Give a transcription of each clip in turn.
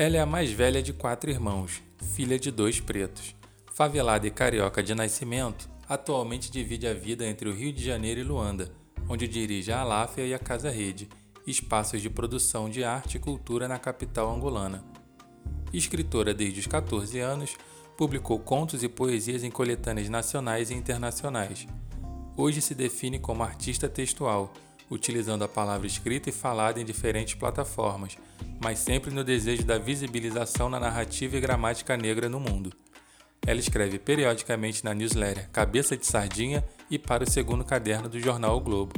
Ela é a mais velha de quatro irmãos, filha de dois pretos. Favelada e carioca de nascimento, atualmente divide a vida entre o Rio de Janeiro e Luanda, onde dirige a Aláfia e a Casa Rede, espaços de produção de arte e cultura na capital angolana. Escritora desde os 14 anos, publicou contos e poesias em coletâneas nacionais e internacionais. Hoje se define como artista textual, utilizando a palavra escrita e falada em diferentes plataformas, mas sempre no desejo da visibilização na narrativa e gramática negra no mundo. Ela escreve periodicamente na newsletter Cabeça de Sardinha e para o segundo caderno do jornal o Globo.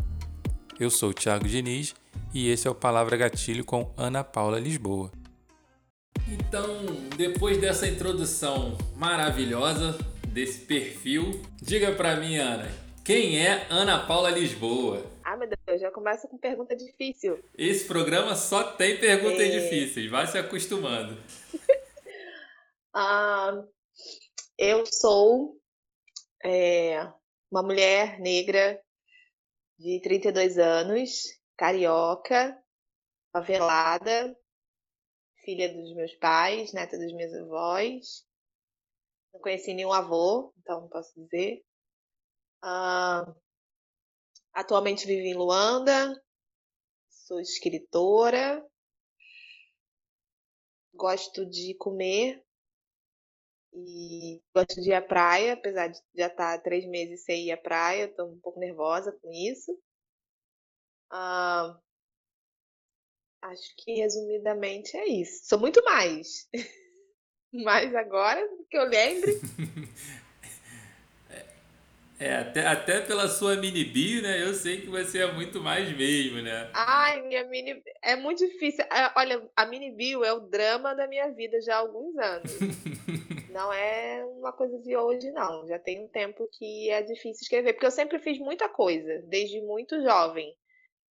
Eu sou Thiago Diniz e esse é o Palavra Gatilho com Ana Paula Lisboa. Então, depois dessa introdução maravilhosa desse perfil, diga para mim, Ana, quem é Ana Paula Lisboa? Ah, meu Deus, já começa com pergunta difícil. Esse programa só tem perguntas é... difíceis, vai se acostumando. ah, eu sou é, uma mulher negra de 32 anos, carioca, favelada, filha dos meus pais, neta dos meus avós. Não conheci nenhum avô, então não posso dizer. Uh, atualmente vivo em Luanda, sou escritora, gosto de comer e gosto de ir à praia, apesar de já estar três meses sem ir à praia, estou um pouco nervosa com isso. Uh, acho que resumidamente é isso. Sou muito mais. Mas agora que eu lembre. É, até, até pela sua mini bio, né? Eu sei que você é muito mais mesmo, né? Ai, minha mini. É muito difícil. É, olha, a mini bio é o drama da minha vida já há alguns anos. não é uma coisa de hoje, não. Já tem um tempo que é difícil escrever, porque eu sempre fiz muita coisa, desde muito jovem.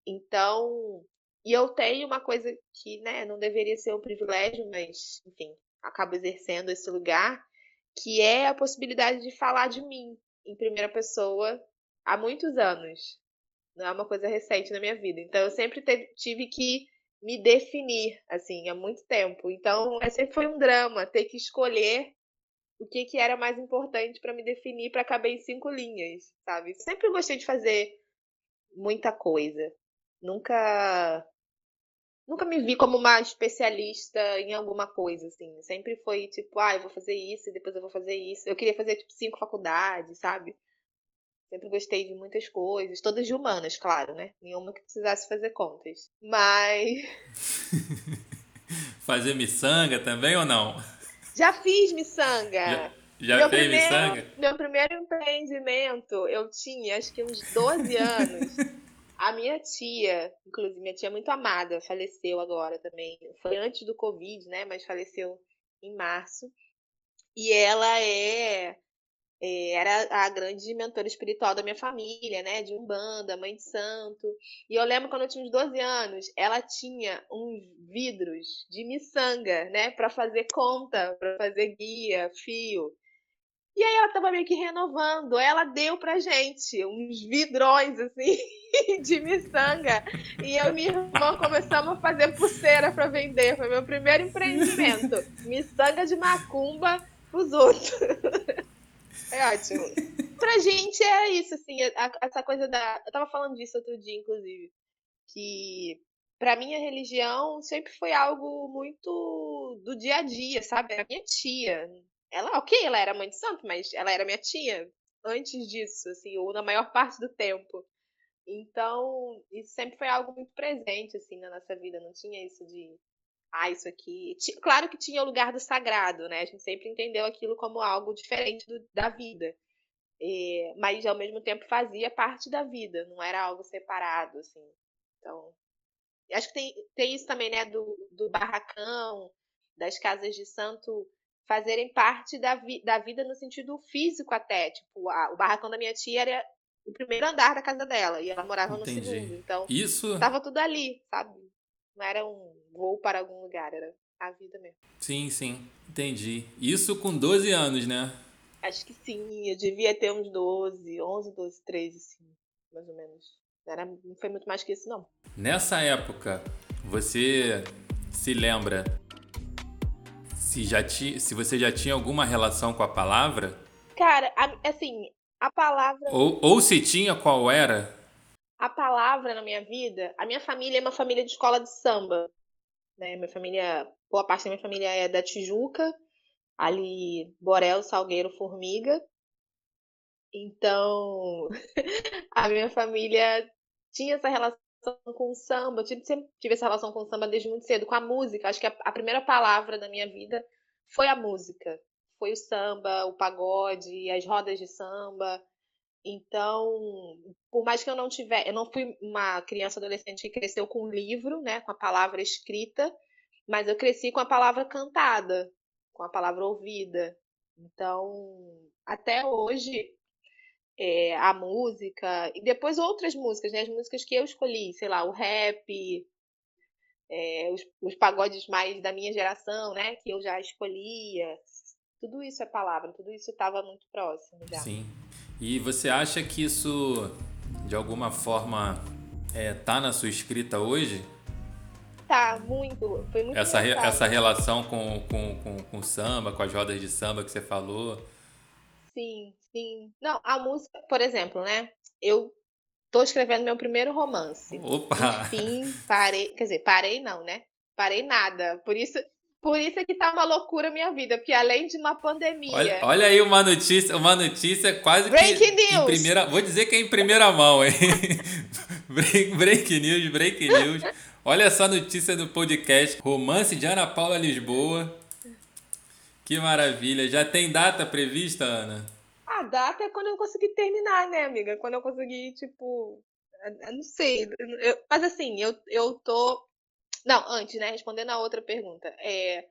Então, e eu tenho uma coisa que, né, não deveria ser um privilégio, mas, enfim, acabo exercendo esse lugar, que é a possibilidade de falar de mim em primeira pessoa há muitos anos. Não é uma coisa recente na minha vida. Então eu sempre tive que me definir, assim, há muito tempo. Então é, sempre foi um drama ter que escolher o que, que era mais importante para me definir para caber em cinco linhas, sabe? Sempre gostei de fazer muita coisa. Nunca nunca me vi como uma especialista em alguma coisa, assim. Sempre foi tipo, ah, eu vou fazer isso e depois eu vou fazer isso. Eu queria fazer, tipo, cinco faculdades, sabe? Sempre gostei de muitas coisas, todas de humanas, claro, né? Nenhuma que precisasse fazer contas. Mas. fazer miçanga também ou não? Já fiz miçanga. Já, já meu fez primeiro, miçanga? Meu primeiro empreendimento, eu tinha acho que uns 12 anos. A minha tia, inclusive, minha tia muito amada, faleceu agora também. Foi antes do Covid, né? Mas faleceu em março. E ela é, é, era a grande mentora espiritual da minha família, né? De Umbanda, mãe de santo. E eu lembro quando eu tinha uns 12 anos, ela tinha uns vidros de miçanga, né? Para fazer conta, para fazer guia, fio. E aí ela tava meio que renovando. Ela deu pra gente uns vidrões, assim, de miçanga. E eu e minha irmã começamos a fazer pulseira para vender. Foi meu primeiro empreendimento. miçanga de macumba pros outros. É ótimo. Pra gente era isso, assim, essa coisa da. Eu tava falando disso outro dia, inclusive. Que pra minha religião sempre foi algo muito do dia a dia, sabe? Era minha tia. Ela, ok, ela era mãe de santo, mas ela era minha tia antes disso, assim, ou na maior parte do tempo. Então, isso sempre foi algo muito presente, assim, na nossa vida. Não tinha isso de, ah, isso aqui. Claro que tinha o lugar do sagrado, né? A gente sempre entendeu aquilo como algo diferente do, da vida. E, mas, ao mesmo tempo, fazia parte da vida, não era algo separado, assim. Então, acho que tem, tem isso também, né, do, do barracão, das casas de santo fazerem parte da, vi da vida no sentido físico até. Tipo, a, o barracão da minha tia era o primeiro andar da casa dela e ela morava Entendi. no segundo. Então, isso tava tudo ali, sabe? Não era um voo para algum lugar, era a vida mesmo. Sim, sim. Entendi. Isso com 12 anos, né? Acho que sim, eu devia ter uns 12, 11, 12, 13, sim, mais ou menos. Era, não foi muito mais que isso, não. Nessa época, você se lembra Se, já ti, se você já tinha alguma relação com a palavra? Cara, assim, a palavra. Ou, ou se tinha, qual era? A palavra na minha vida. A minha família é uma família de escola de samba. Né? Minha família. Boa parte da minha família é da Tijuca, ali Borel, Salgueiro, Formiga. Então, a minha família tinha essa relação com o samba. Eu sempre tive essa relação com o samba desde muito cedo, com a música. Acho que a, a primeira palavra da minha vida foi a música. Foi o samba, o pagode, as rodas de samba. Então, por mais que eu não tiver, eu não fui uma criança adolescente que cresceu com o livro, né, com a palavra escrita, mas eu cresci com a palavra cantada, com a palavra ouvida. Então, até hoje é, a música, e depois outras músicas, né? As músicas que eu escolhi, sei lá, o rap, é, os, os pagodes mais da minha geração, né? Que eu já escolhia. Tudo isso é palavra, tudo isso estava muito próximo já. Sim. E você acha que isso, de alguma forma, é, tá na sua escrita hoje? Tá, muito. Foi muito essa, re, essa relação com, com, com, com samba, com as rodas de samba que você falou. Sim, sim. Não, a música, por exemplo, né? Eu tô escrevendo meu primeiro romance. Opa! Enfim, parei. Quer dizer, parei não, né? Parei nada. Por isso, por isso é que tá uma loucura a minha vida, porque além de uma pandemia. Olha, olha aí uma notícia, uma notícia quase break que news. em primeira, vou dizer que é em primeira mão, hein? break, break news, break news. Olha essa notícia do podcast Romance de Ana Paula Lisboa. Que maravilha. Já tem data prevista, Ana? A data é quando eu conseguir terminar, né, amiga? Quando eu conseguir, tipo. Eu não sei. Eu, mas assim, eu, eu tô. Não, antes, né? Respondendo a outra pergunta. É,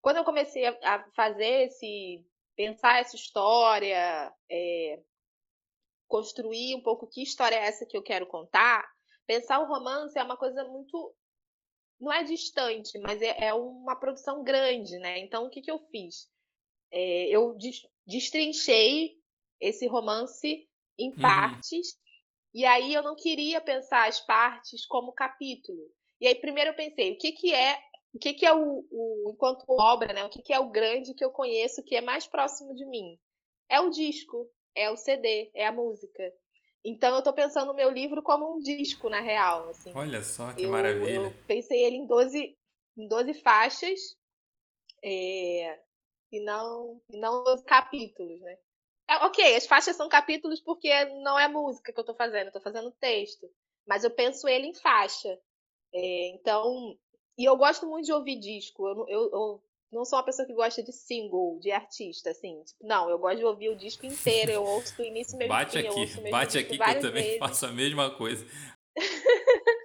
quando eu comecei a, a fazer esse. pensar essa história, é, construir um pouco que história é essa que eu quero contar, pensar o romance é uma coisa muito não é distante, mas é, é uma produção grande, né? Então, o que, que eu fiz? É, eu destrinchei esse romance em uhum. partes, e aí eu não queria pensar as partes como capítulo. E aí, primeiro eu pensei, o que, que é o que, que é o, o, enquanto obra, né? O que, que é o grande que eu conheço, que é mais próximo de mim? É o disco, é o CD, é a música. Então eu tô pensando no meu livro como um disco, na real. Assim. Olha só que eu, maravilha. Eu pensei ele em 12, em 12 faixas é, e não, e não 12 capítulos, né? É, ok, as faixas são capítulos porque não é música que eu tô fazendo, eu tô fazendo texto. Mas eu penso ele em faixa. É, então, e eu gosto muito de ouvir disco. Eu, eu, eu, não sou uma pessoa que gosta de single, de artista, assim. Tipo, não, eu gosto de ouvir o disco inteiro, eu ouço do início mesmo. Bate fim, aqui, bate aqui que eu também vezes. faço a mesma coisa.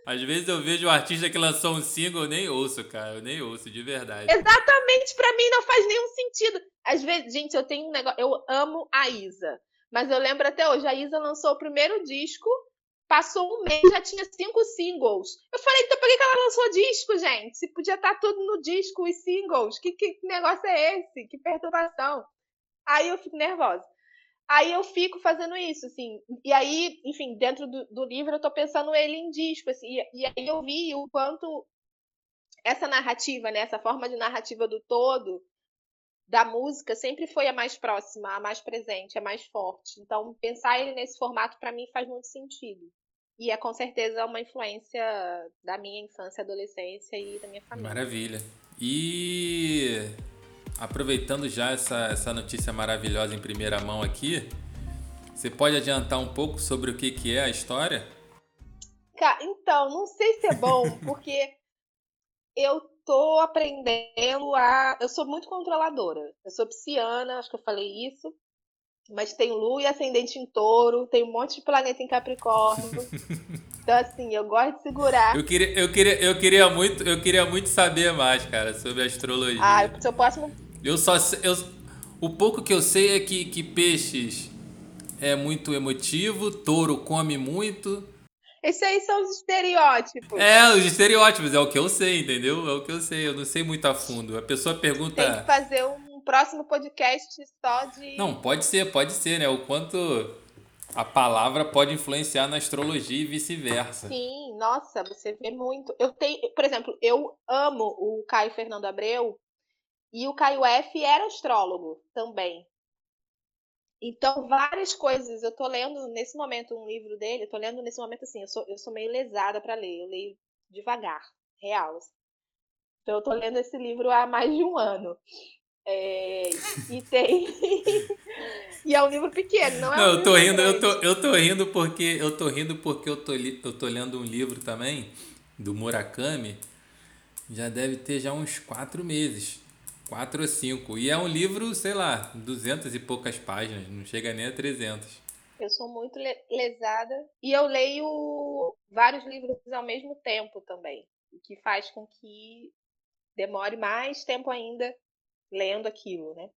Às vezes eu vejo um artista que lançou um single, eu nem ouço, cara. Eu nem ouço, de verdade. Exatamente, para mim não faz nenhum sentido. Às vezes, gente, eu tenho um negócio. Eu amo a Isa. Mas eu lembro até hoje, a Isa lançou o primeiro disco Passou um mês, já tinha cinco singles. Eu falei, então por que ela lançou disco, gente? Se podia estar tá tudo no disco, os singles. Que, que negócio é esse? Que perturbação. Aí eu fico nervosa. Aí eu fico fazendo isso, assim. E aí, enfim, dentro do, do livro eu tô pensando ele em disco, assim. E, e, aí eu vi o quanto essa narrativa, né? Essa forma de narrativa do todo da música sempre foi a mais próxima, a mais presente, a mais forte. Então, pensar ele nesse formato para mim faz muito sentido. E é com certeza uma influência da minha infância, adolescência e da minha família. Maravilha. E aproveitando já essa, essa notícia maravilhosa em primeira mão aqui, você pode adiantar um pouco sobre o que, que é a história? Então, não sei se é bom, porque eu tô aprendendo a. Eu sou muito controladora. Eu sou pisciana, acho que eu falei isso. Mas tenho lua e ascendente em touro, tenho um monte de planeta em Capricórnio. então, assim, eu gosto de segurar. Eu queria, eu queria, eu queria, muito, eu queria muito saber mais, cara, sobre astrologia. Ah, seu próximo. Eu só. Eu, o pouco que eu sei é que, que peixes é muito emotivo, touro come muito. Esses aí são os estereótipos. É, os estereótipos, é o que eu sei, entendeu? É o que eu sei, eu não sei muito a fundo. A pessoa pergunta. Tem que fazer um próximo podcast só de. Não, pode ser, pode ser, né? O quanto a palavra pode influenciar na astrologia e vice-versa. Sim, nossa, você vê muito. Eu tenho, por exemplo, eu amo o Caio Fernando Abreu E o Caio F era astrólogo também. Então, várias coisas. Eu tô lendo nesse momento um livro dele, eu tô lendo nesse momento assim, eu sou, eu sou meio lesada para ler, eu leio devagar, real. Assim. Então, eu tô lendo esse livro há mais de um ano. É, e tem. e é um livro pequeno, não é? Não, um eu tô rindo, grande. eu tô, eu tô rindo porque eu tô rindo porque eu tô, li, eu tô lendo um livro também do Murakami. Já deve ter já uns quatro meses. Quatro ou cinco. E é um livro, sei lá, duzentas e poucas páginas. Não chega nem a 300. Eu sou muito lesada. E eu leio vários livros ao mesmo tempo também. O que faz com que demore mais tempo ainda lendo aquilo, né?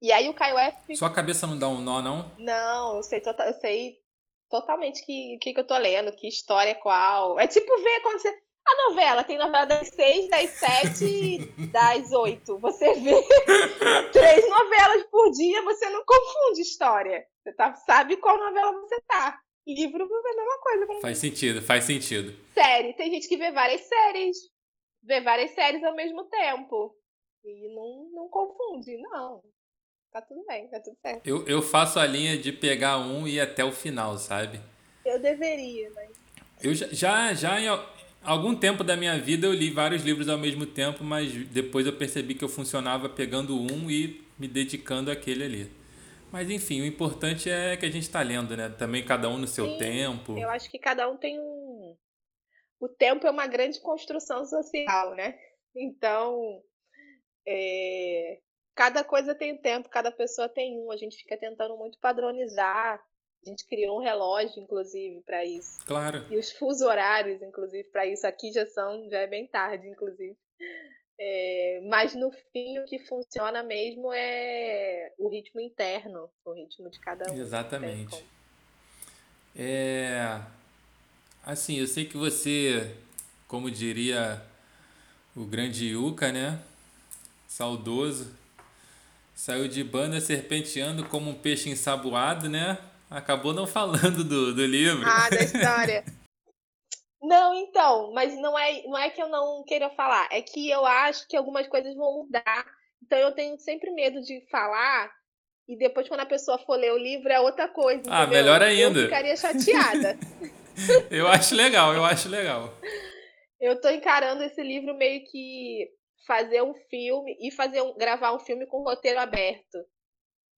E aí o Caio F. Sua cabeça não dá um nó, não? Não, eu sei, tota, eu sei totalmente que, que, que eu tô lendo, que história é qual. É tipo ver quando você. A novela tem novela das seis, das sete, das oito. Você vê três novelas por dia, você não confunde história. Você tá, sabe qual novela você tá. Livro é a mesma coisa. Pra faz sentido, faz sentido. Série, tem gente que vê várias séries. Vê várias séries ao mesmo tempo. E não, não confunde, não. Tá tudo bem, tá tudo certo. Eu, eu faço a linha de pegar um e ir até o final, sabe? Eu deveria, mas. Eu já, já, já em algum tempo da minha vida eu li vários livros ao mesmo tempo, mas depois eu percebi que eu funcionava pegando um e me dedicando àquele ali. Mas enfim, o importante é que a gente está lendo, né? Também cada um no seu Sim, tempo. Eu acho que cada um tem um. O tempo é uma grande construção social, né? Então, é... cada coisa tem tempo, cada pessoa tem um. A gente fica tentando muito padronizar. A gente criou um relógio, inclusive, para isso. Claro. E os fusos horários, inclusive, para isso. Aqui já são, já é bem tarde, inclusive. É, mas no fim o que funciona mesmo é o ritmo interno, o ritmo de cada um. Exatamente. É, assim, eu sei que você, como diria o grande Yuka, né? Saudoso, saiu de banda serpenteando como um peixe ensaboado, né? Acabou não falando do, do livro. Ah, da história. Não, então, mas não é, não é que eu não queira falar, é que eu acho que algumas coisas vão mudar. Então eu tenho sempre medo de falar e depois quando a pessoa for ler o livro é outra coisa. Ah, entendeu? melhor ainda. Eu ficaria chateada. eu acho legal, eu acho legal. Eu tô encarando esse livro meio que fazer um filme e fazer um, gravar um filme com roteiro aberto.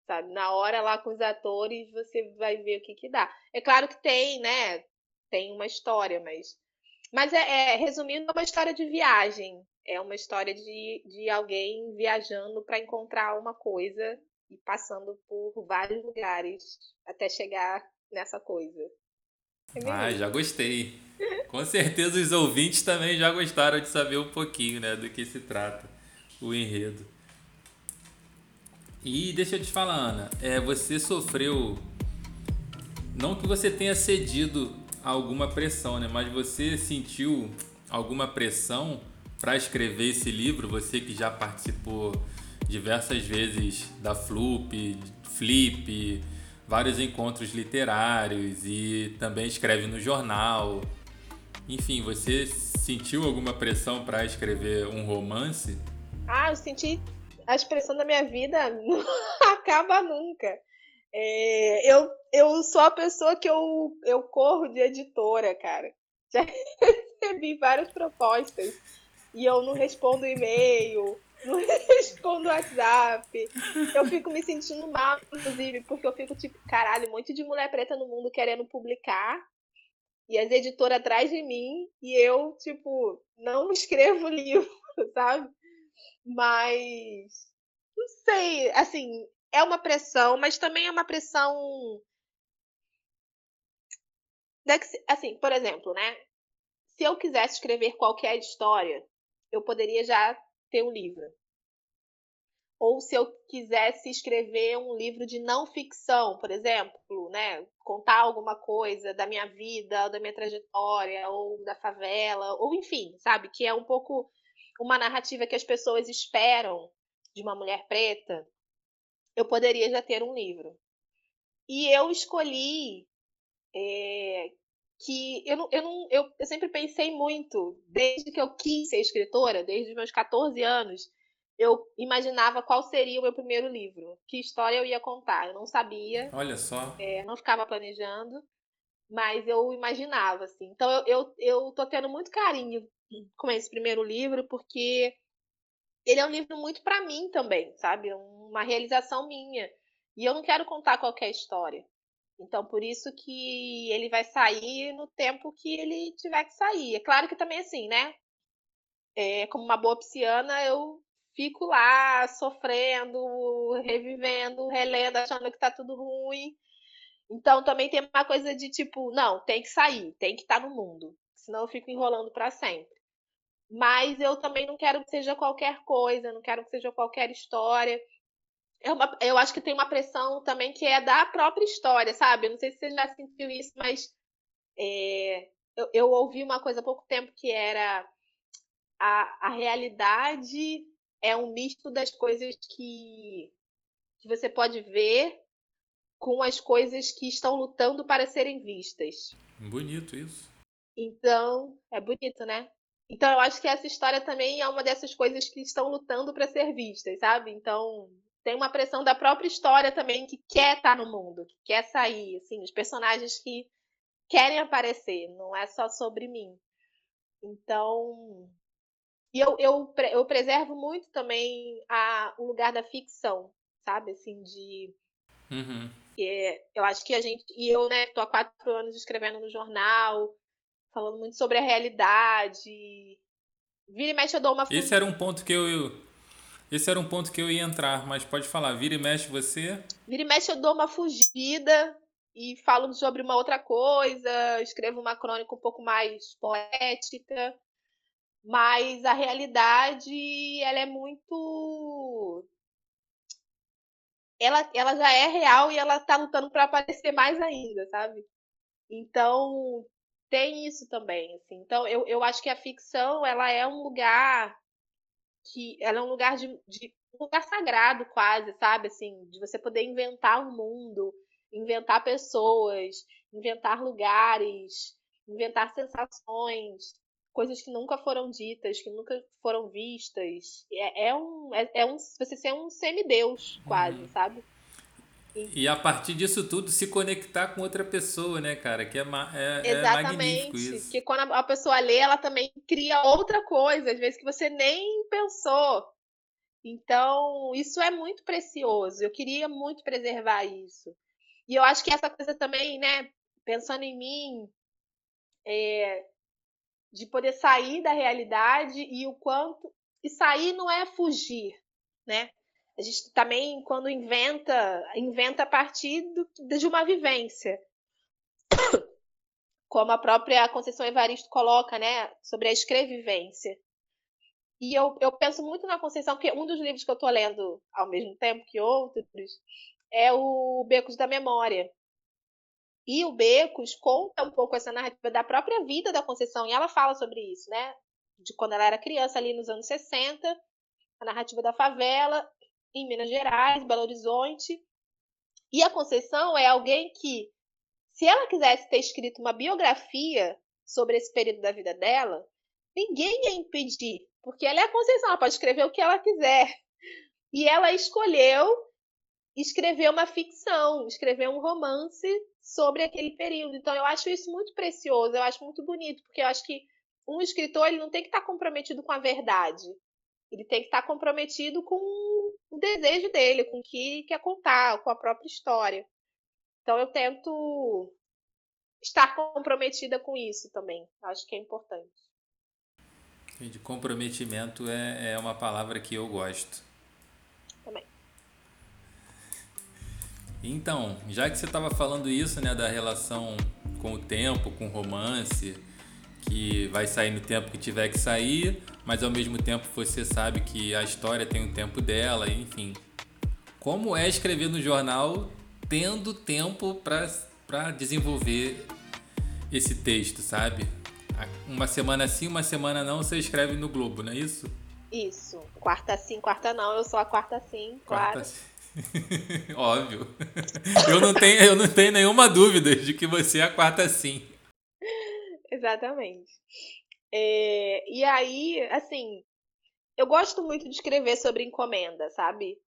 Sabe? Na hora lá com os atores, você vai ver o que que dá. É claro que tem, né? tem uma história, mas. Mas é, é, resumindo, é uma história de viagem. É uma história de, de alguém viajando para encontrar uma coisa e passando por vários lugares até chegar nessa coisa. É ah, já gostei. Com certeza os ouvintes também já gostaram de saber um pouquinho, né, do que se trata o enredo. E deixa eu te falar, Ana, é, você sofreu. Não que você tenha cedido alguma pressão, né? Mas você sentiu alguma pressão para escrever esse livro? Você que já participou diversas vezes da Flup, Flip, vários encontros literários e também escreve no jornal. Enfim, você sentiu alguma pressão para escrever um romance? Ah, eu senti a expressão da minha vida não acaba nunca. É, eu, eu sou a pessoa que eu, eu corro de editora, cara. Já recebi várias propostas e eu não respondo e-mail, não respondo WhatsApp. Eu fico me sentindo mal, inclusive, porque eu fico tipo, caralho, um monte de mulher preta no mundo querendo publicar e as editoras atrás de mim e eu, tipo, não escrevo livro, sabe? Mas não sei, assim, é uma pressão, mas também é uma pressão. Assim, por exemplo, né? Se eu quisesse escrever qualquer história, eu poderia já ter um livro. Ou se eu quisesse escrever um livro de não ficção, por exemplo, né? Contar alguma coisa da minha vida, da minha trajetória, ou da favela, ou enfim, sabe? Que é um pouco uma narrativa que as pessoas esperam de uma mulher preta, eu poderia já ter um livro. E eu escolhi é, que eu, não, eu, não, eu, eu sempre pensei muito, desde que eu quis ser escritora, desde os meus 14 anos, eu imaginava qual seria o meu primeiro livro, que história eu ia contar. Eu não sabia. Olha só. É, não ficava planejando, mas eu imaginava, assim. Então eu, eu, eu tô tendo muito carinho com esse primeiro livro, porque ele é um livro muito para mim também, sabe? Uma realização minha. E eu não quero contar qualquer história. Então, por isso que ele vai sair no tempo que ele tiver que sair. É claro que também, assim, né? É, como uma boa pisciana, eu fico lá sofrendo, revivendo, relendo, achando que tá tudo ruim. Então, também tem uma coisa de tipo, não, tem que sair, tem que estar tá no mundo. Senão eu fico enrolando para sempre. Mas eu também não quero que seja qualquer coisa, não quero que seja qualquer história. É uma, eu acho que tem uma pressão também que é da própria história, sabe? Eu não sei se você já sentiu isso, mas é, eu, eu, ouvi uma coisa há pouco tempo que era a, a realidade é um misto das coisas que, que você pode ver com as coisas que estão lutando para serem vistas. Bonito isso. Então, é bonito, né? Então eu acho que essa história também é uma dessas coisas que estão lutando para ser vistas, sabe? Então tem uma pressão da própria história também que quer estar tá no mundo, que quer sair, assim, os personagens que querem aparecer, não é só sobre mim. Então, e eu, eu, eu preservo muito também a, o lugar da ficção, sabe? Assim, de. Uhum. É, eu acho que a gente. E eu, né, tô há quatro anos escrevendo no jornal, falando muito sobre a realidade. Vira e mexe eu dou uma Esse era um ponto que eu, esse era um ponto que eu ia entrar, mas pode falar, vira e mexe você. Vira e mexe eu dou uma fugida e falo sobre uma outra coisa, escrevo uma crônica um pouco mais poética, mas a realidade ela é muito ela, ela já é real e ela tá lutando para aparecer mais ainda, sabe? Então, tem isso também, assim. Então, eu, eu acho que a ficção, ela é um lugar que... Ela é um lugar de, de um lugar sagrado, quase, sabe? Assim, de você poder inventar um mundo, inventar pessoas, inventar lugares, inventar sensações, coisas que nunca foram ditas, que nunca foram vistas. É, é um, é, é, um, você ser um semideus, quase, uhum. sabe? E a partir disso tudo se conectar com outra pessoa, né, cara? Que é, é, Exatamente. é isso. Porque quando a pessoa lê, ela também cria outra coisa, às vezes que você nem pensou. Então, isso é muito precioso. Eu queria muito preservar isso. E eu acho que essa coisa também, né, pensando em mim, é, de poder sair da realidade e o quanto. E sair não é fugir, né? A gente também, quando inventa, inventa a partir do, de uma vivência. Como a própria Conceição Evaristo coloca, né? Sobre a escrevivência. E eu, eu penso muito na Conceição, porque um dos livros que eu estou lendo ao mesmo tempo que outros é o Becos da Memória. E o Becos conta um pouco essa narrativa da própria vida da Conceição, e ela fala sobre isso, né? De quando ela era criança, ali nos anos 60, a narrativa da favela, em Minas Gerais, Belo Horizonte. E a Conceição é alguém que, se ela quisesse ter escrito uma biografia sobre esse período da vida dela, ninguém ia impedir, porque ela é a Conceição, ela pode escrever o que ela quiser. E ela escolheu escrever uma ficção, escrever um romance sobre aquele período. Então eu acho isso muito precioso, eu acho muito bonito, porque eu acho que um escritor ele não tem que estar comprometido com a verdade. Ele tem que estar comprometido com o desejo dele, com o que quer contar, com a própria história. Então eu tento estar comprometida com isso também. Acho que é importante. De comprometimento é, é uma palavra que eu gosto. Também. Então, já que você estava falando isso, né, da relação com o tempo, com o romance, que vai sair no tempo que tiver que sair, mas ao mesmo tempo você sabe que a história tem o tempo dela, enfim. Como é escrever no jornal tendo tempo para desenvolver esse texto, sabe? Uma semana sim, uma semana não, você escreve no Globo, não é isso? Isso. Quarta sim, quarta não. Eu sou a quarta sim, quarta claro. Óbvio. Eu não, tenho, eu não tenho nenhuma dúvida de que você é a quarta sim. Exatamente. É, e aí, assim, eu gosto muito de escrever sobre encomenda, sabe?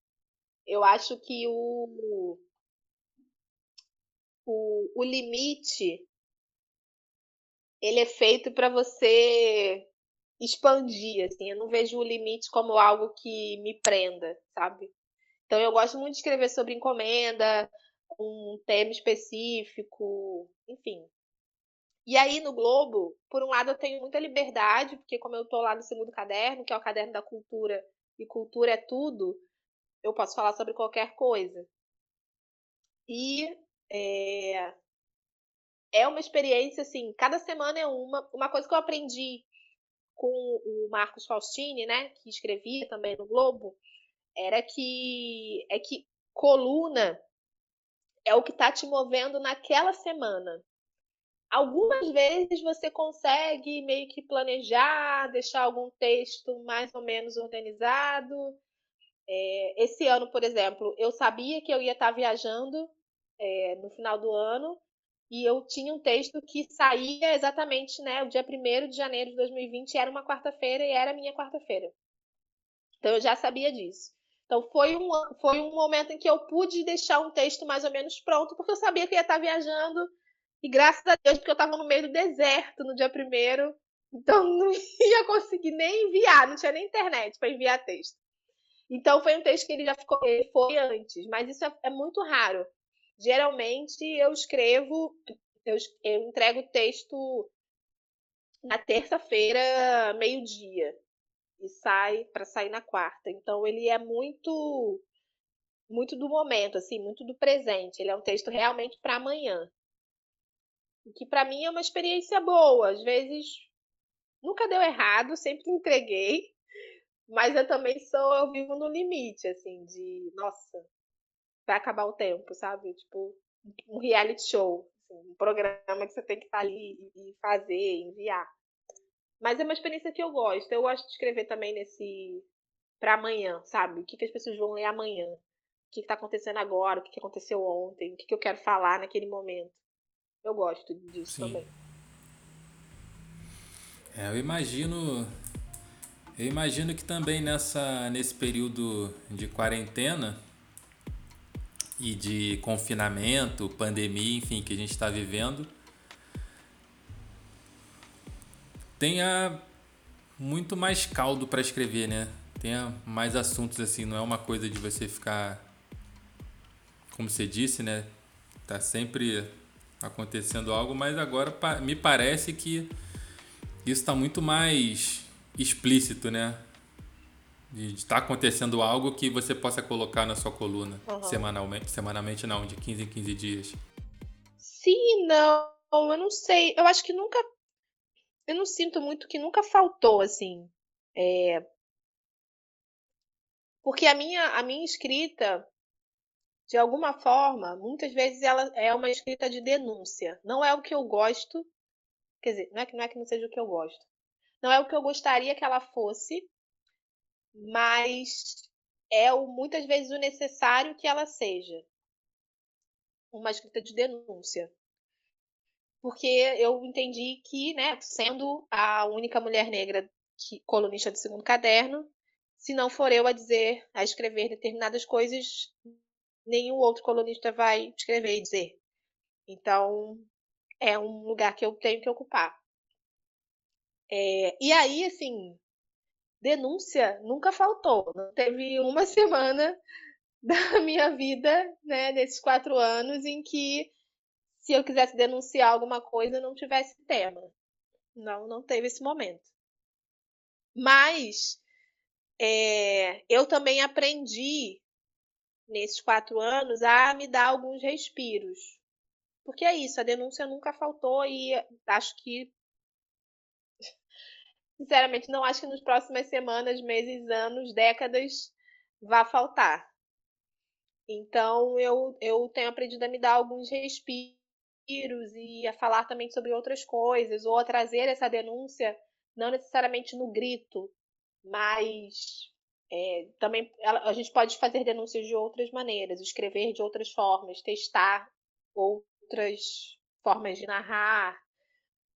Eu acho que o, o, o limite ele é feito para você expandir, assim. Eu não vejo o limite como algo que me prenda, sabe? Então eu gosto muito de escrever sobre encomenda, um tema específico, enfim. E aí no Globo, por um lado eu tenho muita liberdade, porque como eu tô lá no segundo caderno, que é o caderno da cultura, e cultura é tudo, eu posso falar sobre qualquer coisa. E é, é uma experiência, assim, cada semana é uma. Uma coisa que eu aprendi com o Marcos Faustini, né, que escrevia também no Globo, era que é que coluna é o que está te movendo naquela semana. Algumas vezes você consegue meio que planejar, deixar algum texto mais ou menos organizado. É, esse ano, por exemplo, eu sabia que eu ia estar viajando é, no final do ano e eu tinha um texto que saía exatamente, né, o dia 1 de janeiro de 2020, era uma quarta-feira e era minha quarta-feira. Então eu já sabia disso. Então foi um, foi um momento em que eu pude deixar um texto mais ou menos pronto, porque eu sabia que ia estar viajando, e graças a Deus, porque eu estava no meio do deserto no dia primeiro, então não ia conseguir nem enviar, não tinha nem internet para enviar texto. Então foi um texto que ele já ficou, ele foi antes, mas isso é, é muito raro. Geralmente eu escrevo, eu, eu entrego o texto na terça-feira, meio-dia, e sai para sair na quarta. Então ele é muito muito do momento, assim, muito do presente. Ele é um texto realmente para amanhã. Que para mim é uma experiência boa. Às vezes nunca deu errado, sempre entreguei. Mas eu também sou, eu vivo no limite, assim, de, nossa, vai acabar o tempo, sabe? Tipo, um reality show, assim, um programa que você tem que estar ali e fazer, enviar. Mas é uma experiência que eu gosto. Eu gosto de escrever também nesse para amanhã, sabe? O que, que as pessoas vão ler amanhã? O que está acontecendo agora? O que, que aconteceu ontem? O que, que eu quero falar naquele momento? Eu gosto disso Sim. também. É, eu imagino eu imagino que também nessa nesse período de quarentena e de confinamento, pandemia, enfim, que a gente está vivendo, tenha muito mais caldo para escrever, né? Tenha mais assuntos assim, não é uma coisa de você ficar, como você disse, né? Tá sempre acontecendo algo, mas agora me parece que isso está muito mais explícito, né? de estar tá acontecendo algo que você possa colocar na sua coluna uhum. semanalmente, semanalmente não, de 15 em 15 dias. Sim, não, eu não sei. Eu acho que nunca. Eu não sinto muito que nunca faltou, assim. É... Porque a minha, a minha escrita, de alguma forma, muitas vezes ela é uma escrita de denúncia. Não é o que eu gosto. Quer dizer, não é que não, é que não seja o que eu gosto. Não é o que eu gostaria que ela fosse, mas é o, muitas vezes o necessário que ela seja uma escrita de denúncia. Porque eu entendi que, né, sendo a única mulher negra que, colunista do segundo caderno, se não for eu a dizer, a escrever determinadas coisas, nenhum outro colunista vai escrever e dizer. Então, é um lugar que eu tenho que ocupar. É, e aí, assim, denúncia nunca faltou. Não teve uma semana da minha vida, né, nesses quatro anos, em que se eu quisesse denunciar alguma coisa não tivesse tema. Não, não teve esse momento. Mas é, eu também aprendi nesses quatro anos a me dar alguns respiros. Porque é isso, a denúncia nunca faltou e acho que Sinceramente, não acho que nas próximas semanas, meses, anos, décadas vá faltar. Então, eu, eu tenho aprendido a me dar alguns respiros e a falar também sobre outras coisas, ou a trazer essa denúncia, não necessariamente no grito, mas é, também a gente pode fazer denúncias de outras maneiras, escrever de outras formas, testar outras formas de narrar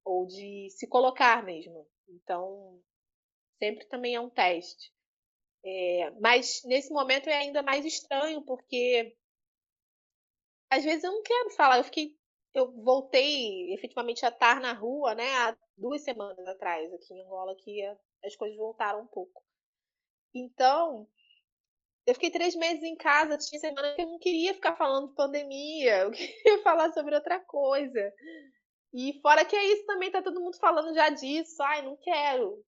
ou de se colocar mesmo. Então, sempre também é um teste. É, mas nesse momento é ainda mais estranho, porque às vezes eu não quero falar. Eu fiquei. Eu voltei efetivamente a estar na rua, né, há duas semanas atrás, aqui em Angola, que as coisas voltaram um pouco. Então, eu fiquei três meses em casa, tinha semana que eu não queria ficar falando de pandemia, eu queria falar sobre outra coisa. E fora que é isso também, tá todo mundo falando já disso. Ai, não quero. O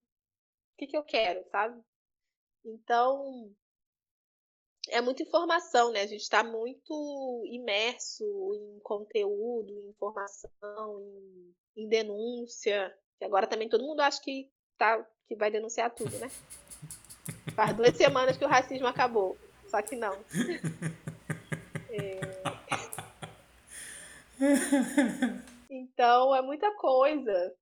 que, que eu quero, sabe? Então, é muita informação, né? A gente está muito imerso em conteúdo, em informação, em, em denúncia. E agora também todo mundo acha que, tá, que vai denunciar tudo, né? Faz duas semanas que o racismo acabou. Só que não. É... Então é muita coisa.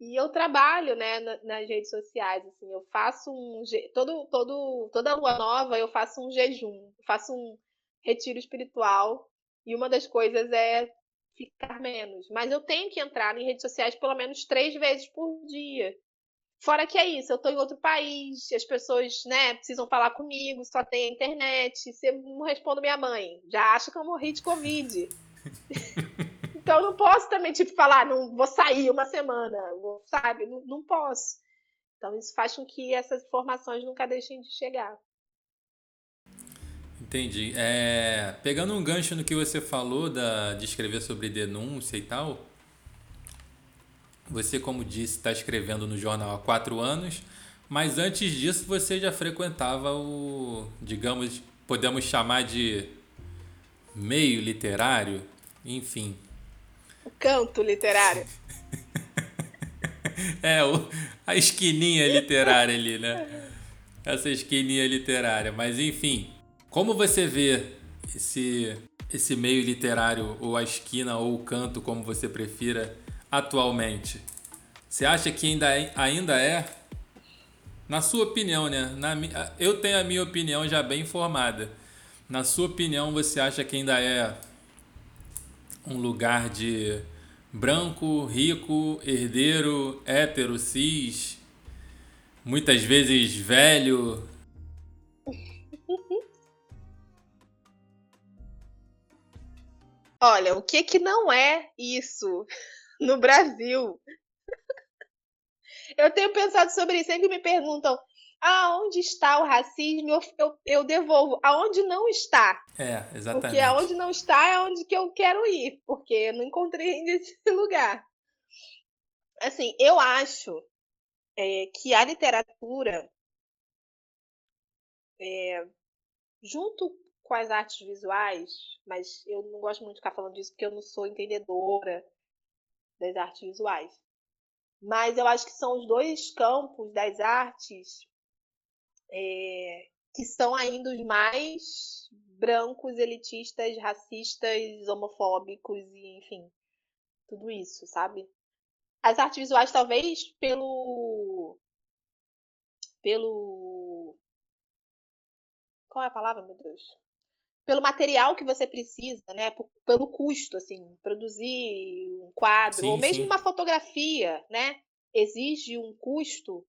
E eu trabalho, né, nas redes sociais, assim, eu faço um todo todo toda lua nova eu faço um jejum, faço um retiro espiritual e uma das coisas é ficar menos. Mas eu tenho que entrar em redes sociais pelo menos três vezes por dia. Fora que é isso, eu estou em outro país, as pessoas, né, precisam falar comigo, só tem a internet. Se eu não respondo minha mãe, já acha que eu morri de Covid. Então eu não posso também, tipo, falar, não vou sair uma semana, sabe? Não, não posso. Então isso faz com que essas informações nunca deixem de chegar. Entendi. É, pegando um gancho no que você falou da, de escrever sobre denúncia e tal, você, como disse, está escrevendo no jornal há quatro anos, mas antes disso você já frequentava o, digamos, podemos chamar de meio literário, enfim, o canto literário. é, o, a esquininha literária ali, né? Essa esquininha literária. Mas, enfim, como você vê esse, esse meio literário, ou a esquina, ou o canto, como você prefira, atualmente? Você acha que ainda é, ainda é? Na sua opinião, né? Na, eu tenho a minha opinião já bem formada. Na sua opinião, você acha que ainda é um lugar de branco, rico, herdeiro, hétero, cis, muitas vezes velho. Olha, o que que não é isso no Brasil? Eu tenho pensado sobre isso. Sempre me perguntam aonde está o racismo, eu, eu, eu, devolvo. Aonde não está. É, exatamente. Porque aonde não está é onde que eu quero ir, porque eu não encontrei ainda esse lugar. Assim, eu acho é, que a literatura, é, junto com as artes visuais, mas eu não gosto muito de ficar falando disso porque eu não sou entendedora das artes visuais. Mas eu acho que são os dois campos das artes é, que são ainda os mais brancos, elitistas, racistas, homofóbicos e enfim, tudo isso, sabe? As artes visuais talvez pelo pelo qual é a palavra, meu Deus? Pelo material que você precisa, né? Pelo custo, assim, produzir um quadro sim, ou mesmo sim. uma fotografia, né? Exige um custo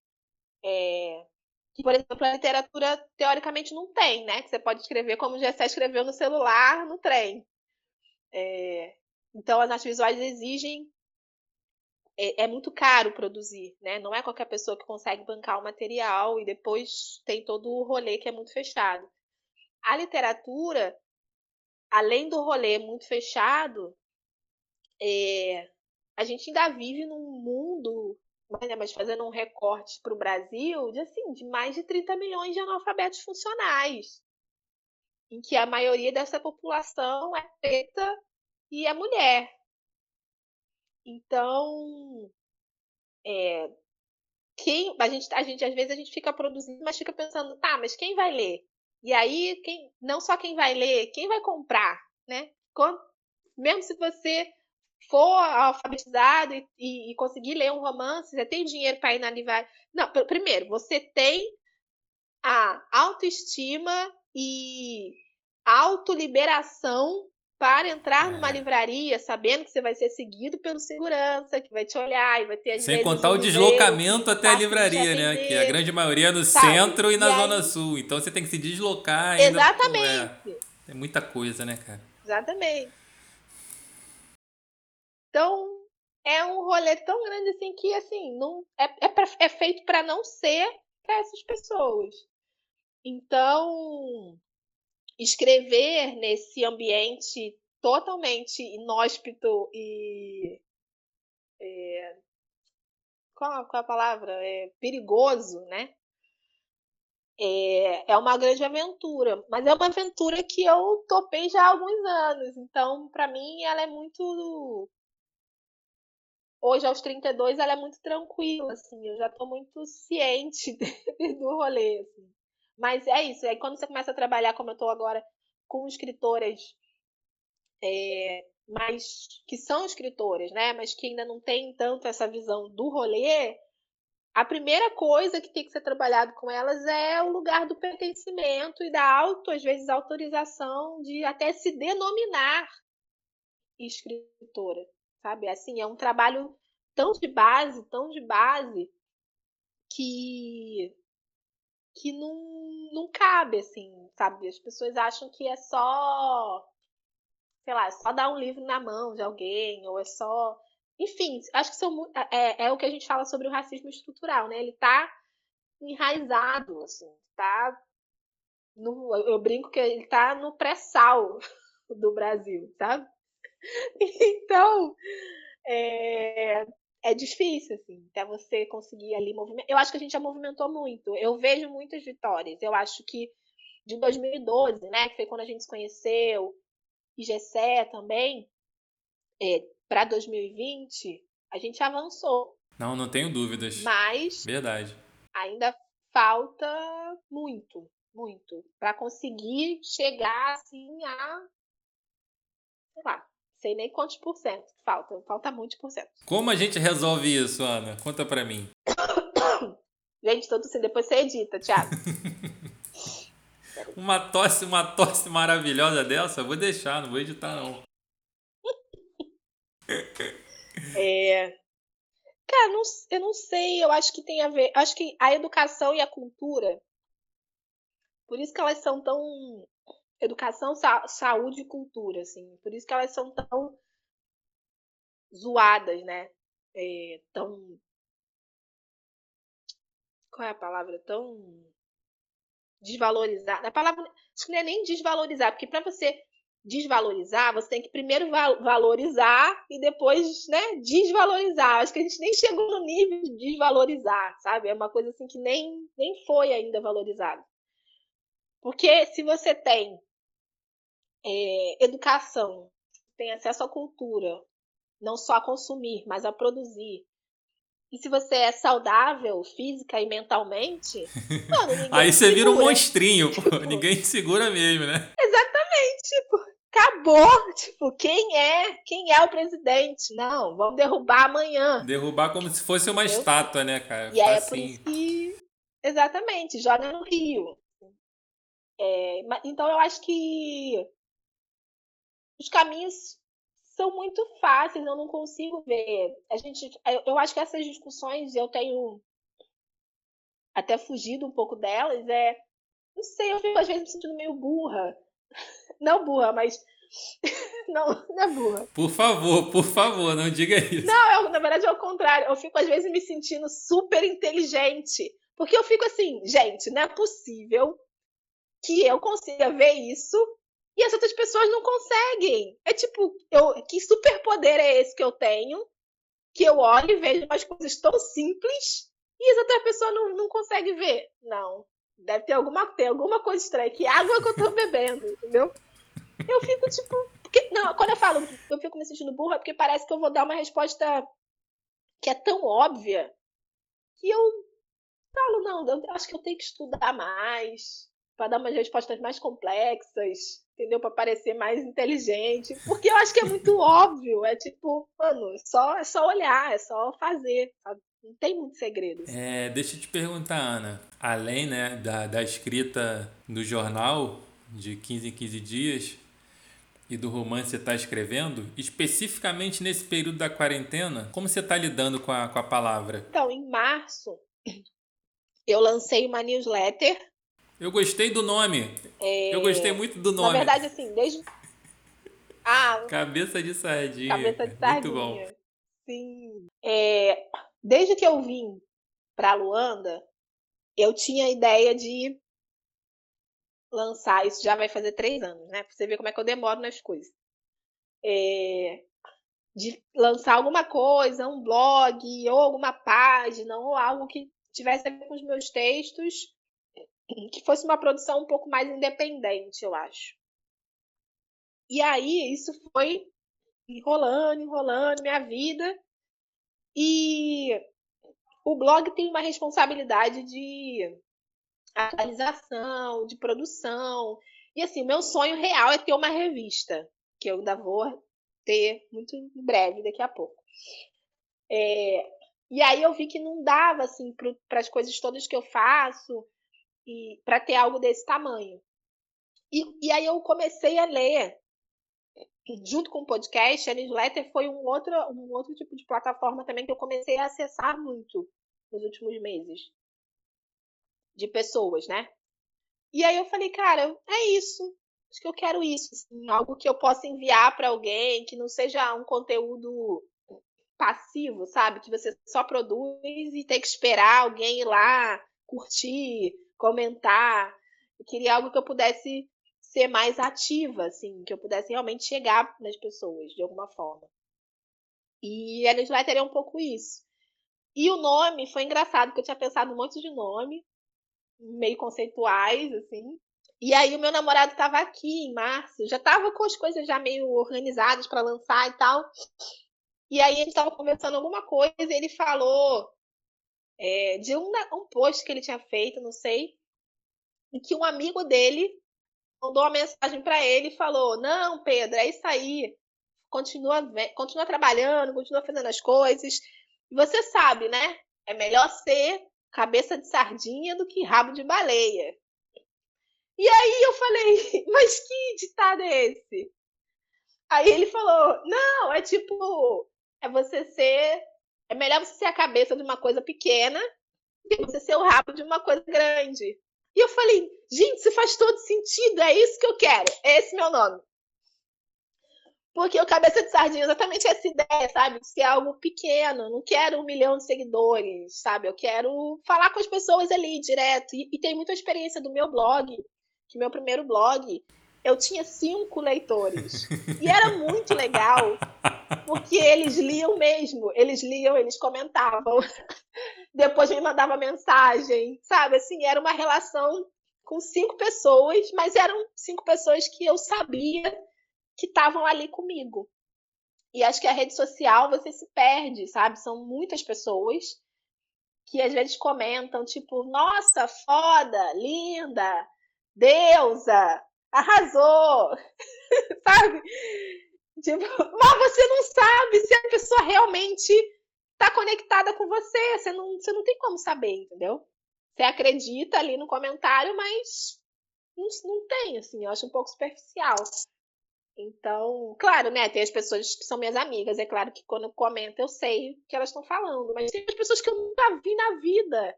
é, que, por exemplo, a literatura teoricamente não tem, né? Que você pode escrever como o Gessé escreveu no celular, no trem. É, então, as artes visuais exigem. É, é, muito caro produzir, né? Não é qualquer pessoa que consegue bancar o material e depois tem todo o rolê que é muito fechado. A literatura, além do rolê muito fechado, é, a gente ainda vive num mundo né, mas fazendo um recorte para o Brasil de, assim, de mais de 30 milhões de analfabetos funcionais, em que a maioria dessa população é preta e é mulher. Então, é, quem a gente, a gente às vezes a gente fica produzindo, mas fica pensando, tá, mas quem vai ler? E aí, quem, não só quem vai ler, quem vai comprar, né? Quando, mesmo se você for alfabetizado e, e, e, conseguir ler um romance, você tem dinheiro para ir na livraria. Não, primeiro, você tem a autoestima e autoliberação para entrar numa é. livraria sabendo que você vai ser seguido pelo segurança, que vai te olhar e vai ter Sem contar o deslocamento até a livraria, né? Que a grande maioria é no Sabe? centro e na e zona aí... sul. Então você tem que se deslocar. Ainda, Exatamente. É, é muita coisa, né, cara? Exatamente. Então, é um rolê tão grande assim que assim, não é, é, pra, é feito para não ser para essas pessoas. Então, escrever nesse ambiente totalmente inóspito e. É, qual, qual a palavra? É, perigoso, né? É, é uma grande aventura, mas é uma aventura que eu topei já há alguns anos, então para mim ela é muito. Hoje, aos 32, ela é muito tranquila, assim, eu já tô muito ciente do rolê, assim. Mas é isso. Aí quando você começa a trabalhar, como eu estou agora, com escritoras é, mas que são escritoras, né? Mas que ainda não têm tanto essa visão do rolê, a primeira coisa que tem que ser trabalhado com elas é o lugar do pertencimento e da auto, às vezes, autorização de até se denominar escritora, sabe? Assim, é um trabalho tão de base, tão de base, que que não, não cabe, assim, sabe? As pessoas acham que é só, sei lá, é só dar um livro na mão de alguém, ou é só. Enfim, acho que são, é, é o que a gente fala sobre o racismo estrutural, né? Ele tá enraizado, assim, tá. No, eu brinco que ele tá no pré-sal do Brasil, sabe? Então, é, é difícil, assim, até você conseguir ali movimentar. Eu acho que a gente já movimentou muito. Eu vejo muitas vitórias. Eu acho que de 2012, né, que foi quando a gente se conheceu, e GCE também, é, para 2020, a gente avançou. Não, não tenho dúvidas. Mas. Verdade. Ainda falta muito, muito, para conseguir chegar assim a. Sei lá, sei nem quantos por cento falta. Falta muitos por cento. Como a gente resolve isso, Ana? Conta pra mim. gente, todo assim, depois você edita, Thiago. uma tosse, uma tosse maravilhosa dessa, vou deixar, não vou editar, não. é. Cara, não, eu não sei, eu acho que tem a ver. Acho que a educação e a cultura. Por isso que elas são tão educação, sa saúde e cultura, assim. Por isso que elas são tão zoadas, né? É, tão. Qual é a palavra? Tão desvalorizada. A palavra não é nem desvalorizar, porque para você desvalorizar, você tem que primeiro valorizar e depois, né, desvalorizar. Acho que a gente nem chegou no nível de desvalorizar, sabe? É uma coisa assim que nem, nem foi ainda valorizado. Porque se você tem é, educação, tem acesso à cultura, não só a consumir, mas a produzir. E se você é saudável física e mentalmente, mano, aí você vira um monstrinho, tipo, pô, ninguém te segura mesmo, né? Exatamente, tipo, acabou, tipo, quem é? Quem é o presidente? Não, vamos derrubar amanhã. Derrubar como se fosse uma Entendeu? estátua, né, cara? E é por assim. isso que exatamente, joga no Rio. É, então eu acho que os caminhos são muito fáceis, eu não consigo ver. A gente, eu acho que essas discussões eu tenho até fugido um pouco delas. É, não sei, eu fico às vezes me sentindo meio burra. Não burra, mas não, não é burra. Por favor, por favor, não diga isso. Não, eu, na verdade é o contrário. Eu fico às vezes me sentindo super inteligente. Porque eu fico assim, gente, não é possível que eu consiga ver isso e as outras pessoas não conseguem. É tipo, eu, que superpoder é esse que eu tenho? Que eu olho e vejo umas coisas tão simples e as outras pessoas não, não conseguem ver. Não. Deve ter alguma, ter alguma coisa estranha. Que água que eu tô bebendo, entendeu? Eu fico tipo. Porque, não, quando eu falo, eu fico me sentindo burra, porque parece que eu vou dar uma resposta que é tão óbvia que eu falo, não, eu acho que eu tenho que estudar mais para dar umas respostas mais complexas entendeu? Para parecer mais inteligente. Porque eu acho que é muito óbvio. É tipo, mano, só, é só olhar, é só fazer, sabe? Não tem muito segredo. É, deixa eu te perguntar, Ana. Além né, da, da escrita do jornal de 15 em 15 dias, e do romance que você está escrevendo, especificamente nesse período da quarentena, como você está lidando com a, com a palavra? Então, em março, eu lancei uma newsletter. Eu gostei do nome. É... Eu gostei muito do nome. Na verdade, assim, desde. Ah, cabeça de sardinha. Cabeça de sardinha. Muito bom. Sim. É... Desde que eu vim para Luanda, eu tinha a ideia de lançar, isso já vai fazer três anos, né? Pra você ver como é que eu demoro nas coisas. É, de lançar alguma coisa, um blog, ou alguma página, ou algo que tivesse a ver com os meus textos, que fosse uma produção um pouco mais independente, eu acho. E aí, isso foi enrolando, enrolando minha vida. E o blog tem uma responsabilidade de atualização, de produção. E assim, meu sonho real é ter uma revista, que eu ainda vou ter muito em breve, daqui a pouco. É, e aí eu vi que não dava assim para as coisas todas que eu faço e para ter algo desse tamanho. E, e aí eu comecei a ler junto com o podcast, a newsletter foi um outro, um outro tipo de plataforma também que eu comecei a acessar muito nos últimos meses de pessoas, né? E aí eu falei, cara, é isso. Acho que eu quero isso, assim, algo que eu possa enviar para alguém, que não seja um conteúdo passivo, sabe? Que você só produz e tem que esperar alguém ir lá curtir, comentar. Eu queria algo que eu pudesse ser mais ativa, assim, que eu pudesse realmente chegar nas pessoas de alguma forma. E a newsletter é um pouco isso. E o nome foi engraçado, porque eu tinha pensado um monte de nome meio conceituais, assim. E aí o meu namorado estava aqui em março, já estava com as coisas já meio organizadas para lançar e tal. E aí a gente estava conversando alguma coisa e ele falou é, de um, um post que ele tinha feito, não sei, em que um amigo dele mandou uma mensagem para ele e falou: Não, Pedro, é isso aí. Continua, continua trabalhando, continua fazendo as coisas. Você sabe, né? É melhor ser cabeça de sardinha do que rabo de baleia. E aí eu falei, mas que ditado é esse? Aí ele falou, não, é tipo, é você ser, é melhor você ser a cabeça de uma coisa pequena do que você ser o rabo de uma coisa grande. E eu falei, gente, isso faz todo sentido, é isso que eu quero, é esse meu nome. Porque o Cabeça de Sardinha é exatamente essa ideia, sabe? De ser algo pequeno. Não quero um milhão de seguidores, sabe? Eu quero falar com as pessoas ali direto. E, e tem muita experiência do meu blog, que meu primeiro blog, eu tinha cinco leitores. E era muito legal, porque eles liam mesmo. Eles liam, eles comentavam. Depois me mandavam mensagem, sabe? Assim, era uma relação com cinco pessoas, mas eram cinco pessoas que eu sabia que estavam ali comigo. E acho que a rede social você se perde, sabe? São muitas pessoas que às vezes comentam, tipo, nossa, foda, linda, deusa, arrasou, sabe? Tipo, mas você não sabe se a pessoa realmente está conectada com você. Você não, você não tem como saber, entendeu? Você acredita ali no comentário, mas não, não tem, assim, eu acho um pouco superficial. Então, claro, né? Tem as pessoas que são minhas amigas. É claro que quando eu comento eu sei o que elas estão falando. Mas tem as pessoas que eu nunca vi na vida.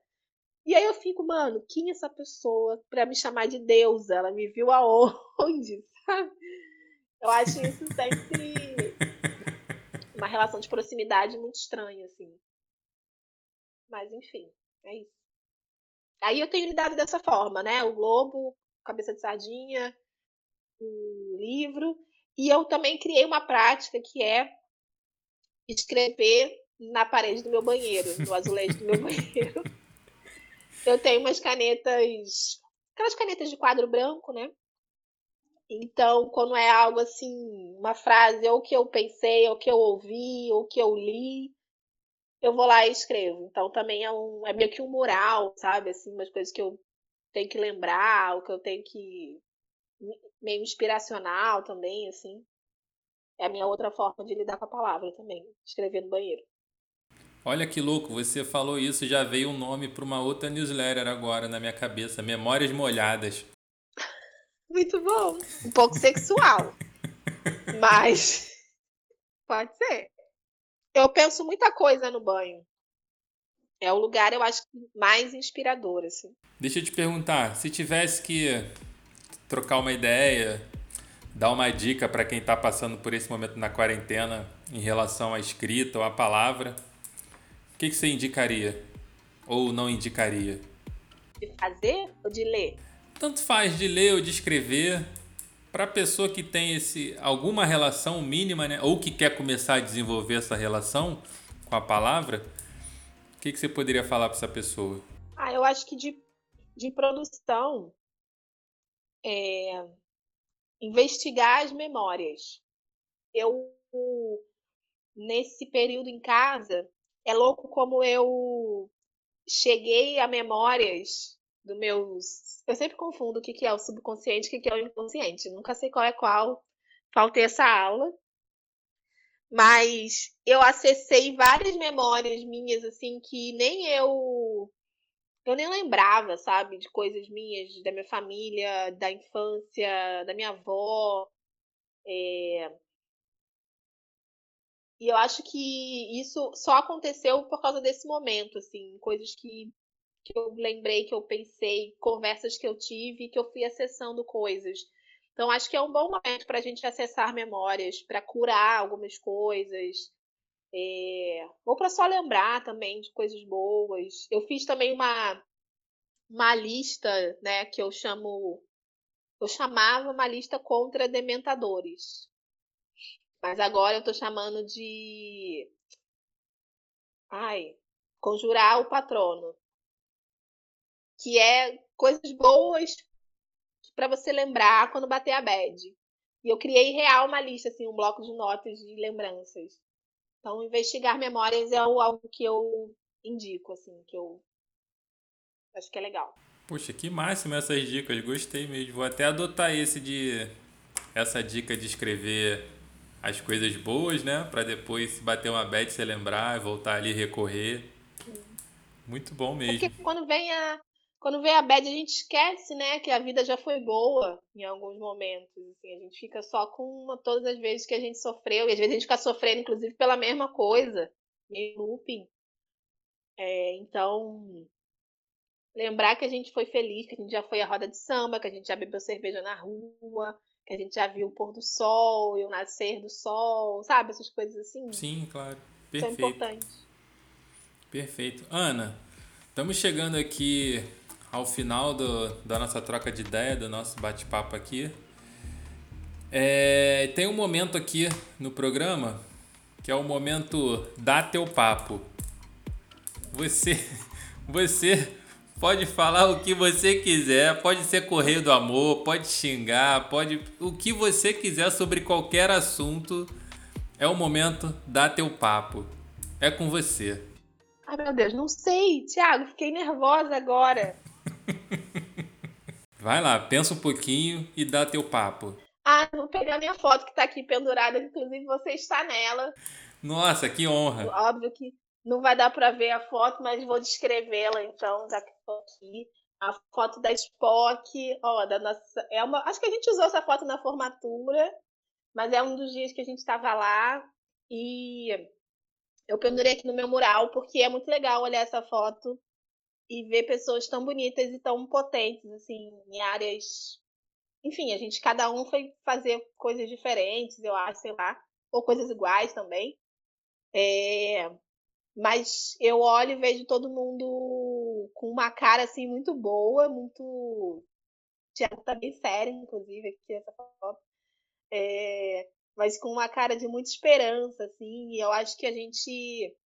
E aí eu fico, mano, quem é essa pessoa para me chamar de deusa? Ela me viu aonde, sabe? Eu acho isso sempre uma relação de proximidade muito estranha, assim. Mas enfim, é isso. Aí eu tenho lidado dessa forma, né? O Globo, Cabeça de Sardinha, o livro. E eu também criei uma prática que é escrever na parede do meu banheiro, no azulejo do meu banheiro. Eu tenho umas canetas, aquelas canetas de quadro branco, né? Então, quando é algo assim, uma frase ou que eu pensei, ou que eu ouvi, ou que eu li, eu vou lá e escrevo. Então, também é um, é meio que um mural, sabe? Assim, umas coisas que eu tenho que lembrar, ou que eu tenho que meio inspiracional também, assim. É a minha outra forma de lidar com a palavra também, escrever no banheiro. Olha que louco, você falou isso, já veio um nome para uma outra newsletter agora na minha cabeça, Memórias Molhadas. Muito bom. Um pouco sexual. Mas pode ser. Eu penso muita coisa no banho. É o lugar, eu acho, mais inspirador, assim. Deixa eu te perguntar, se tivesse que trocar uma ideia, dar uma dica para quem está passando por esse momento na quarentena em relação à escrita ou à palavra, o que, que você indicaria? Ou não indicaria? De fazer ou de ler? Tanto faz de ler ou de escrever. Para a pessoa que tem esse alguma relação mínima, né, ou que quer começar a desenvolver essa relação com a palavra, o que, que você poderia falar para essa pessoa? Ah, eu acho que de, de produção, é, investigar as memórias. Eu, nesse período em casa, é louco como eu cheguei a memórias do meus. Eu sempre confundo o que é o subconsciente e o que é o inconsciente. Nunca sei qual é qual. Faltei essa aula. Mas eu acessei várias memórias minhas, assim, que nem eu. Eu nem lembrava, sabe? De coisas minhas, da minha família, da infância, da minha avó. É... E eu acho que isso só aconteceu por causa desse momento, assim, coisas que, que eu lembrei, que eu pensei, conversas que eu tive, que eu fui acessando coisas. Então, acho que é um bom momento para a gente acessar memórias, para curar algumas coisas, é... ou para só lembrar também de coisas boas. Eu fiz também uma, uma lista, né, que eu chamo. Eu chamava uma lista contra dementadores. Mas agora eu estou chamando de. Ai, conjurar o patrono. Que é coisas boas para você lembrar quando bater a bad. E eu criei real uma lista, assim, um bloco de notas de lembranças. Então, investigar memórias é algo que eu indico, assim, que eu acho que é legal. Poxa, que máximo essas dicas, gostei mesmo. Vou até adotar esse de essa dica de escrever as coisas boas, né, para depois se bater uma bad você lembrar, voltar ali recorrer. Muito bom mesmo. Porque quando vem a quando vem a bad, a gente esquece, né, que a vida já foi boa em alguns momentos. Assim, a gente fica só com uma, todas as vezes que a gente sofreu, e às vezes a gente fica sofrendo, inclusive, pela mesma coisa, meio looping. É, então, lembrar que a gente foi feliz, que a gente já foi à roda de samba, que a gente já bebeu cerveja na rua, que a gente já viu o pôr do sol e o nascer do sol, sabe? Essas coisas assim. Sim, claro. Perfeito. São importantes. Perfeito. Ana, estamos chegando aqui ao final do, da nossa troca de ideia, do nosso bate-papo aqui. É, tem um momento aqui no programa que é o momento dá teu papo. Você, você pode falar o que você quiser, pode ser correio do amor, pode xingar, pode o que você quiser sobre qualquer assunto. É o momento dá teu papo. É com você. Ai meu Deus, não sei, Thiago, fiquei nervosa agora. Vai lá, pensa um pouquinho e dá teu papo. Ah, vou pegar minha foto que tá aqui pendurada, inclusive você está nela. Nossa, que honra. Óbvio que não vai dar para ver a foto, mas vou descrevê-la então, já que estou aqui. A foto da Spock, ó, da nossa, é uma, acho que a gente usou essa foto na formatura, mas é um dos dias que a gente estava lá e eu pendurei aqui no meu mural porque é muito legal olhar essa foto e ver pessoas tão bonitas e tão potentes, assim, em áreas. Enfim, a gente, cada um foi fazer coisas diferentes, eu acho, sei lá, ou coisas iguais também. É... Mas eu olho e vejo todo mundo com uma cara, assim, muito boa, muito. Tiago tá bem sério, inclusive, aqui essa foto. É... Mas com uma cara de muita esperança, assim, e eu acho que a gente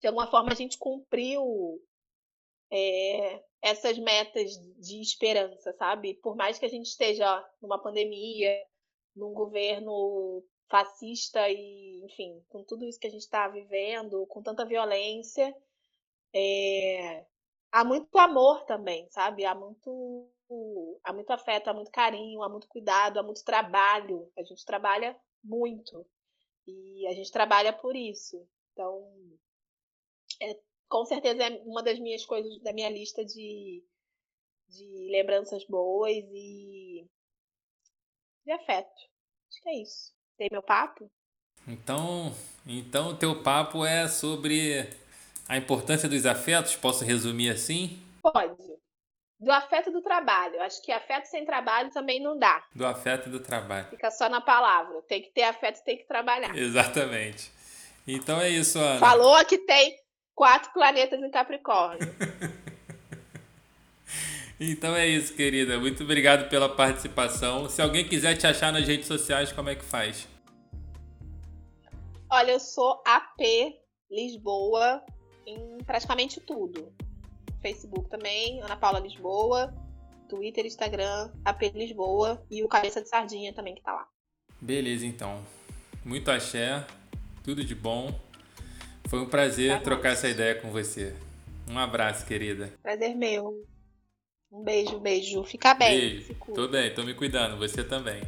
de alguma forma a gente cumpriu é, essas metas de esperança, sabe? Por mais que a gente esteja numa pandemia, num governo fascista e, enfim, com tudo isso que a gente está vivendo, com tanta violência, é, há muito amor também, sabe? Há muito, há muito afeto, há muito carinho, há muito cuidado, há muito trabalho. A gente trabalha muito e a gente trabalha por isso. Então, é com certeza é uma das minhas coisas da minha lista de, de lembranças boas e de afeto. Acho que é isso. Tem meu papo? Então, então o teu papo é sobre a importância dos afetos, posso resumir assim? Pode. Do afeto do trabalho. Acho que afeto sem trabalho também não dá. Do afeto do trabalho. Fica só na palavra. Tem que ter afeto, tem que trabalhar. Exatamente. Então é isso, Ana. Falou que tem quatro planetas em Capricórnio. então é isso, querida. Muito obrigado pela participação. Se alguém quiser te achar nas redes sociais, como é que faz? Olha, eu sou AP Lisboa em praticamente tudo. Facebook também, Ana Paula Lisboa, Twitter, Instagram, AP Lisboa e o Cabeça de Sardinha também que tá lá. Beleza, então. Muito axé, tudo de bom. Foi um prazer tá trocar essa ideia com você. Um abraço, querida. Prazer meu. Um beijo, beijo. Fica bem. Beijo. Tô bem, tô me cuidando. Você também.